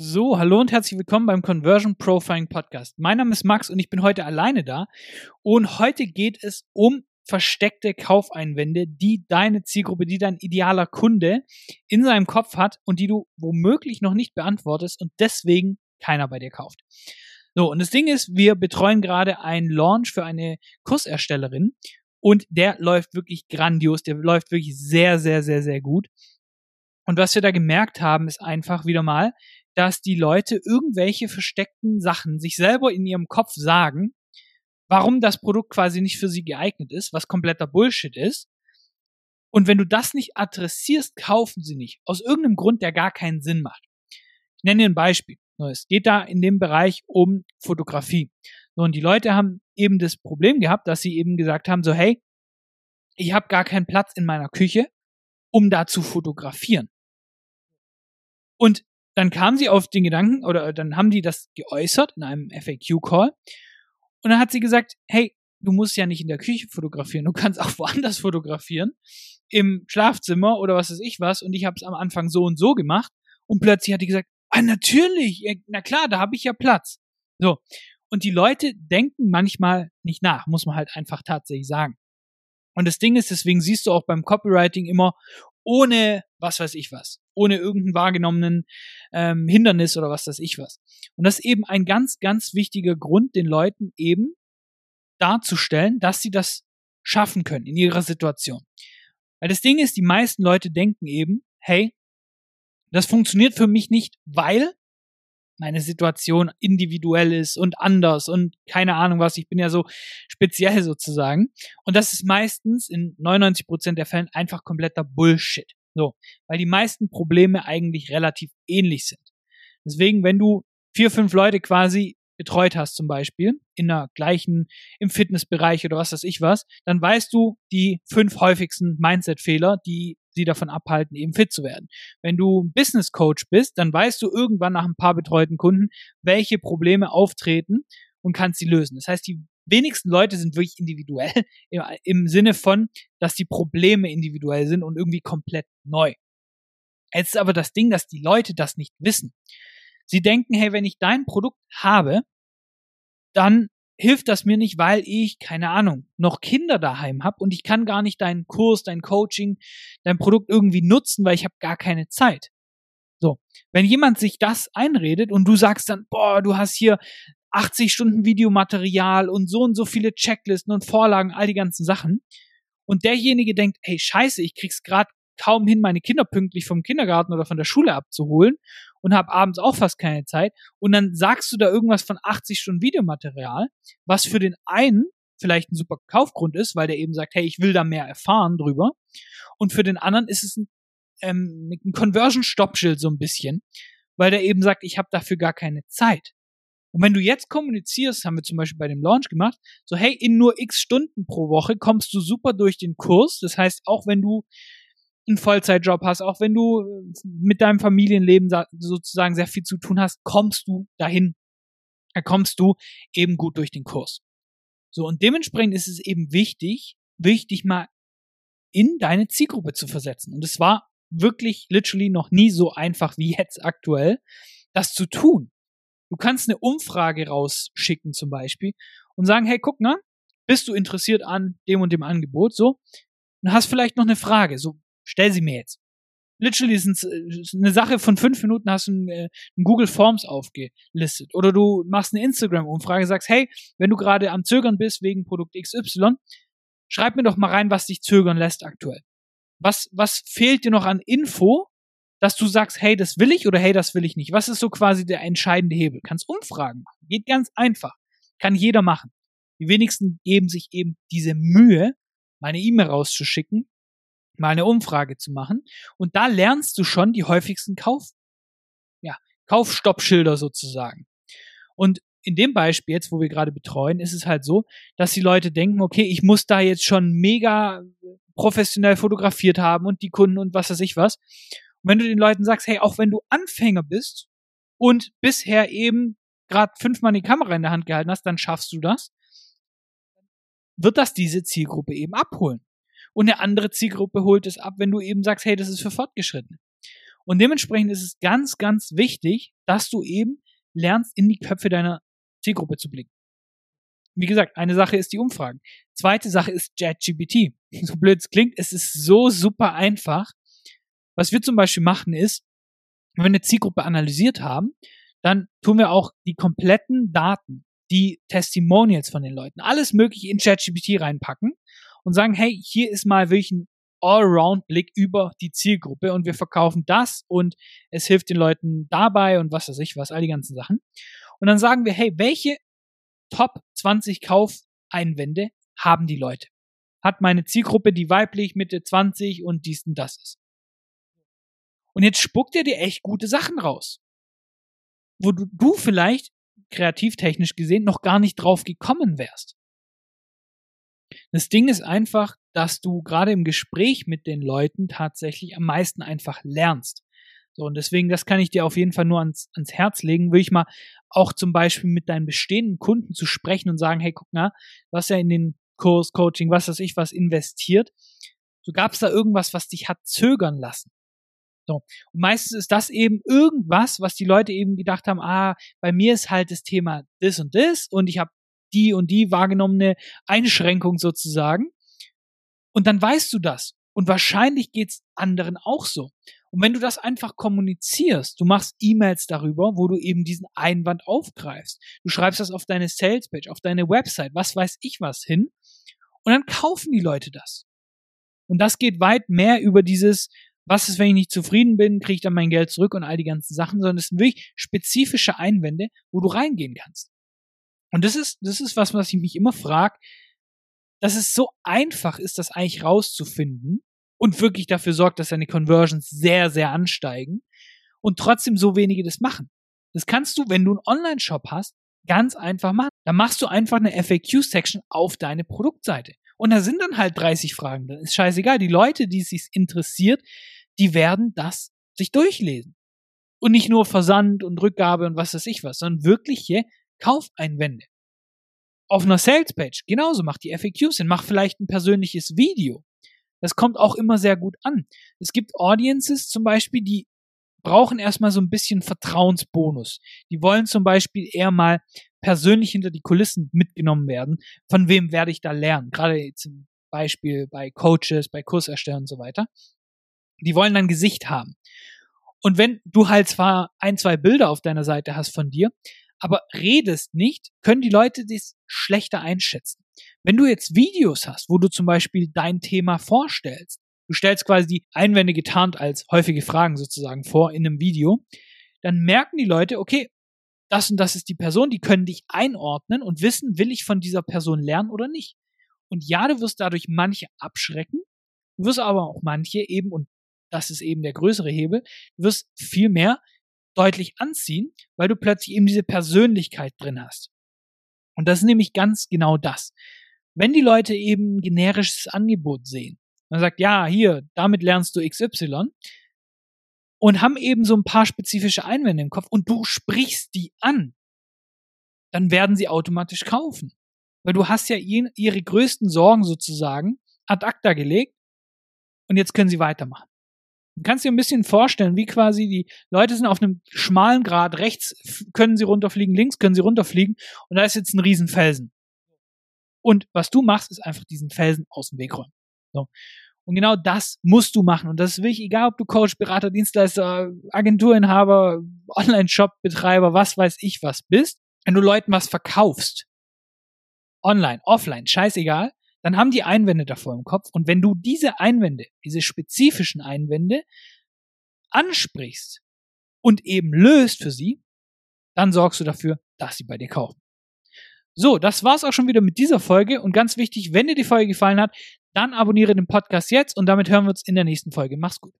So, hallo und herzlich willkommen beim Conversion Profiling Podcast. Mein Name ist Max und ich bin heute alleine da. Und heute geht es um versteckte Kaufeinwände, die deine Zielgruppe, die dein idealer Kunde in seinem Kopf hat und die du womöglich noch nicht beantwortest und deswegen keiner bei dir kauft. So, und das Ding ist, wir betreuen gerade einen Launch für eine Kurserstellerin und der läuft wirklich grandios, der läuft wirklich sehr, sehr, sehr, sehr gut. Und was wir da gemerkt haben, ist einfach wieder mal, dass die Leute irgendwelche versteckten Sachen sich selber in ihrem Kopf sagen, warum das Produkt quasi nicht für sie geeignet ist, was kompletter Bullshit ist. Und wenn du das nicht adressierst, kaufen sie nicht. Aus irgendeinem Grund, der gar keinen Sinn macht. Ich nenne dir ein Beispiel. Es geht da in dem Bereich um Fotografie. Und die Leute haben eben das Problem gehabt, dass sie eben gesagt haben, so hey, ich habe gar keinen Platz in meiner Küche, um da zu fotografieren. Und dann kamen sie auf den Gedanken oder dann haben die das geäußert in einem FAQ-Call. Und dann hat sie gesagt, hey, du musst ja nicht in der Küche fotografieren, du kannst auch woanders fotografieren, im Schlafzimmer oder was weiß ich was. Und ich habe es am Anfang so und so gemacht. Und plötzlich hat die gesagt, ah, natürlich, na klar, da habe ich ja Platz. So. Und die Leute denken manchmal nicht nach, muss man halt einfach tatsächlich sagen. Und das Ding ist, deswegen siehst du auch beim Copywriting immer ohne was weiß ich was, ohne irgendeinen wahrgenommenen ähm, Hindernis oder was weiß ich was. Und das ist eben ein ganz, ganz wichtiger Grund, den Leuten eben darzustellen, dass sie das schaffen können in ihrer Situation. Weil das Ding ist, die meisten Leute denken eben, hey, das funktioniert für mich nicht, weil meine Situation individuell ist und anders und keine Ahnung was. Ich bin ja so speziell sozusagen. Und das ist meistens in 99 Prozent der Fällen einfach kompletter Bullshit. So, weil die meisten Probleme eigentlich relativ ähnlich sind. Deswegen, wenn du vier, fünf Leute quasi betreut hast zum Beispiel, in der gleichen, im Fitnessbereich oder was weiß ich was, dann weißt du die fünf häufigsten Mindset-Fehler, die sie davon abhalten, eben fit zu werden. Wenn du Business Coach bist, dann weißt du irgendwann nach ein paar betreuten Kunden, welche Probleme auftreten und kannst sie lösen. Das heißt, die wenigsten Leute sind wirklich individuell im, im Sinne von, dass die Probleme individuell sind und irgendwie komplett neu. Jetzt ist aber das Ding, dass die Leute das nicht wissen. Sie denken, hey, wenn ich dein Produkt habe, dann hilft das mir nicht, weil ich, keine Ahnung, noch Kinder daheim habe und ich kann gar nicht deinen Kurs, dein Coaching, dein Produkt irgendwie nutzen, weil ich habe gar keine Zeit. So, wenn jemand sich das einredet und du sagst dann, boah, du hast hier 80 Stunden Videomaterial und so und so viele Checklisten und Vorlagen, all die ganzen Sachen. Und derjenige denkt, hey, scheiße, ich krieg's gerade kaum hin, meine Kinder pünktlich vom Kindergarten oder von der Schule abzuholen und habe abends auch fast keine Zeit. Und dann sagst du da irgendwas von 80 Stunden Videomaterial, was für den einen vielleicht ein super Kaufgrund ist, weil der eben sagt, hey, ich will da mehr erfahren drüber. Und für den anderen ist es ein, ähm, ein Conversion-Stoppschild so ein bisschen, weil der eben sagt, ich habe dafür gar keine Zeit. Und wenn du jetzt kommunizierst, haben wir zum Beispiel bei dem Launch gemacht, so hey, in nur x Stunden pro Woche kommst du super durch den Kurs. Das heißt, auch wenn du einen Vollzeitjob hast, auch wenn du äh, mit deinem Familienleben sozusagen sehr viel zu tun hast, kommst du dahin. Da kommst du eben gut durch den Kurs. So, und dementsprechend ist es eben wichtig, wichtig mal in deine Zielgruppe zu versetzen. Und es war wirklich literally noch nie so einfach wie jetzt aktuell, das zu tun. Du kannst eine Umfrage rausschicken zum Beispiel und sagen, hey, guck mal, bist du interessiert an dem und dem Angebot, so, und hast vielleicht noch eine Frage, so, stell sie mir jetzt. Literally ist eine Sache von fünf Minuten hast du äh, ein Google Forms aufgelistet. Oder du machst eine Instagram-Umfrage, sagst, hey, wenn du gerade am Zögern bist wegen Produkt XY, schreib mir doch mal rein, was dich zögern lässt aktuell. Was, was fehlt dir noch an Info, dass du sagst, hey, das will ich oder hey, das will ich nicht. Was ist so quasi der entscheidende Hebel? Kannst Umfragen machen. Geht ganz einfach. Kann jeder machen. Die wenigsten geben sich eben diese Mühe, meine E-Mail rauszuschicken, mal eine Umfrage zu machen. Und da lernst du schon die häufigsten Kauf, ja, Kaufstoppschilder sozusagen. Und in dem Beispiel jetzt, wo wir gerade betreuen, ist es halt so, dass die Leute denken, okay, ich muss da jetzt schon mega professionell fotografiert haben und die Kunden und was weiß ich was. Und wenn du den Leuten sagst, hey, auch wenn du Anfänger bist und bisher eben gerade fünfmal die Kamera in der Hand gehalten hast, dann schaffst du das, wird das diese Zielgruppe eben abholen. Und eine andere Zielgruppe holt es ab, wenn du eben sagst, hey, das ist für Fortgeschrittene. Und dementsprechend ist es ganz, ganz wichtig, dass du eben lernst, in die Köpfe deiner Zielgruppe zu blicken. Wie gesagt, eine Sache ist die Umfragen. Zweite Sache ist JetGPT. So blöd es klingt, es ist so super einfach. Was wir zum Beispiel machen ist, wenn wir eine Zielgruppe analysiert haben, dann tun wir auch die kompletten Daten, die Testimonials von den Leuten, alles mögliche in ChatGPT reinpacken und sagen, hey, hier ist mal wirklich ein Allround-Blick über die Zielgruppe und wir verkaufen das und es hilft den Leuten dabei und was weiß ich was, all die ganzen Sachen. Und dann sagen wir, hey, welche Top 20 Kaufeinwände haben die Leute? Hat meine Zielgruppe, die weiblich Mitte 20 und dies und das ist. Und jetzt spuckt er dir echt gute Sachen raus. Wo du, du vielleicht kreativtechnisch gesehen noch gar nicht drauf gekommen wärst. Das Ding ist einfach, dass du gerade im Gespräch mit den Leuten tatsächlich am meisten einfach lernst. So, und deswegen, das kann ich dir auf jeden Fall nur ans, ans Herz legen, will ich mal auch zum Beispiel mit deinen bestehenden Kunden zu sprechen und sagen, hey, guck mal, du hast ja in den Kurs, Coaching, was weiß ich, was investiert. So gab es da irgendwas, was dich hat zögern lassen. So. Und meistens ist das eben irgendwas, was die Leute eben gedacht haben, ah, bei mir ist halt das Thema das und das und ich habe die und die wahrgenommene Einschränkung sozusagen. Und dann weißt du das. Und wahrscheinlich geht's anderen auch so. Und wenn du das einfach kommunizierst, du machst E-Mails darüber, wo du eben diesen Einwand aufgreifst. Du schreibst das auf deine Salespage, auf deine Website, was weiß ich was hin. Und dann kaufen die Leute das. Und das geht weit mehr über dieses, was ist, wenn ich nicht zufrieden bin, kriege ich dann mein Geld zurück und all die ganzen Sachen, sondern es sind wirklich spezifische Einwände, wo du reingehen kannst. Und das ist, das ist was, was ich mich immer frage, dass es so einfach ist, das eigentlich rauszufinden und wirklich dafür sorgt, dass deine Conversions sehr, sehr ansteigen und trotzdem so wenige das machen. Das kannst du, wenn du einen Online-Shop hast, ganz einfach machen. Da machst du einfach eine FAQ-Section auf deine Produktseite. Und da sind dann halt 30 Fragen. Dann ist scheißegal. Die Leute, die es sich interessiert, die werden das sich durchlesen. Und nicht nur Versand und Rückgabe und was weiß ich was, sondern wirkliche Kaufeinwände. Auf einer Salespage genauso, mach die FAQs hin, mach vielleicht ein persönliches Video. Das kommt auch immer sehr gut an. Es gibt Audiences zum Beispiel, die brauchen erstmal so ein bisschen Vertrauensbonus. Die wollen zum Beispiel eher mal persönlich hinter die Kulissen mitgenommen werden. Von wem werde ich da lernen? Gerade zum Beispiel bei Coaches, bei Kurserstellern und so weiter. Die wollen dann Gesicht haben. Und wenn du halt zwar ein, zwei Bilder auf deiner Seite hast von dir, aber redest nicht, können die Leute das schlechter einschätzen. Wenn du jetzt Videos hast, wo du zum Beispiel dein Thema vorstellst, du stellst quasi die Einwände getarnt als häufige Fragen sozusagen vor in einem Video, dann merken die Leute, okay, das und das ist die Person, die können dich einordnen und wissen, will ich von dieser Person lernen oder nicht. Und ja, du wirst dadurch manche abschrecken, du wirst aber auch manche eben, und das ist eben der größere Hebel, du wirst viel mehr deutlich anziehen, weil du plötzlich eben diese Persönlichkeit drin hast. Und das ist nämlich ganz genau das. Wenn die Leute eben ein generisches Angebot sehen, man sagt, ja, hier, damit lernst du XY, und haben eben so ein paar spezifische Einwände im Kopf und du sprichst die an, dann werden sie automatisch kaufen. Weil du hast ja ihre größten Sorgen sozusagen ad acta gelegt und jetzt können sie weitermachen. Kannst dir ein bisschen vorstellen, wie quasi die Leute sind auf einem schmalen Grad, rechts können sie runterfliegen, links können sie runterfliegen und da ist jetzt ein Riesenfelsen. Und was du machst, ist einfach diesen Felsen aus dem Weg räumen. So. Und genau das musst du machen. Und das ist wirklich egal, ob du Coach, Berater, Dienstleister, Agenturinhaber, Online-Shop-Betreiber, was weiß ich was bist. Wenn du Leuten was verkaufst, online, offline, scheißegal, dann haben die Einwände davor im Kopf. Und wenn du diese Einwände, diese spezifischen Einwände ansprichst und eben löst für sie, dann sorgst du dafür, dass sie bei dir kaufen. So, das war's auch schon wieder mit dieser Folge. Und ganz wichtig, wenn dir die Folge gefallen hat, dann abonniere den Podcast jetzt und damit hören wir uns in der nächsten Folge. Mach's gut.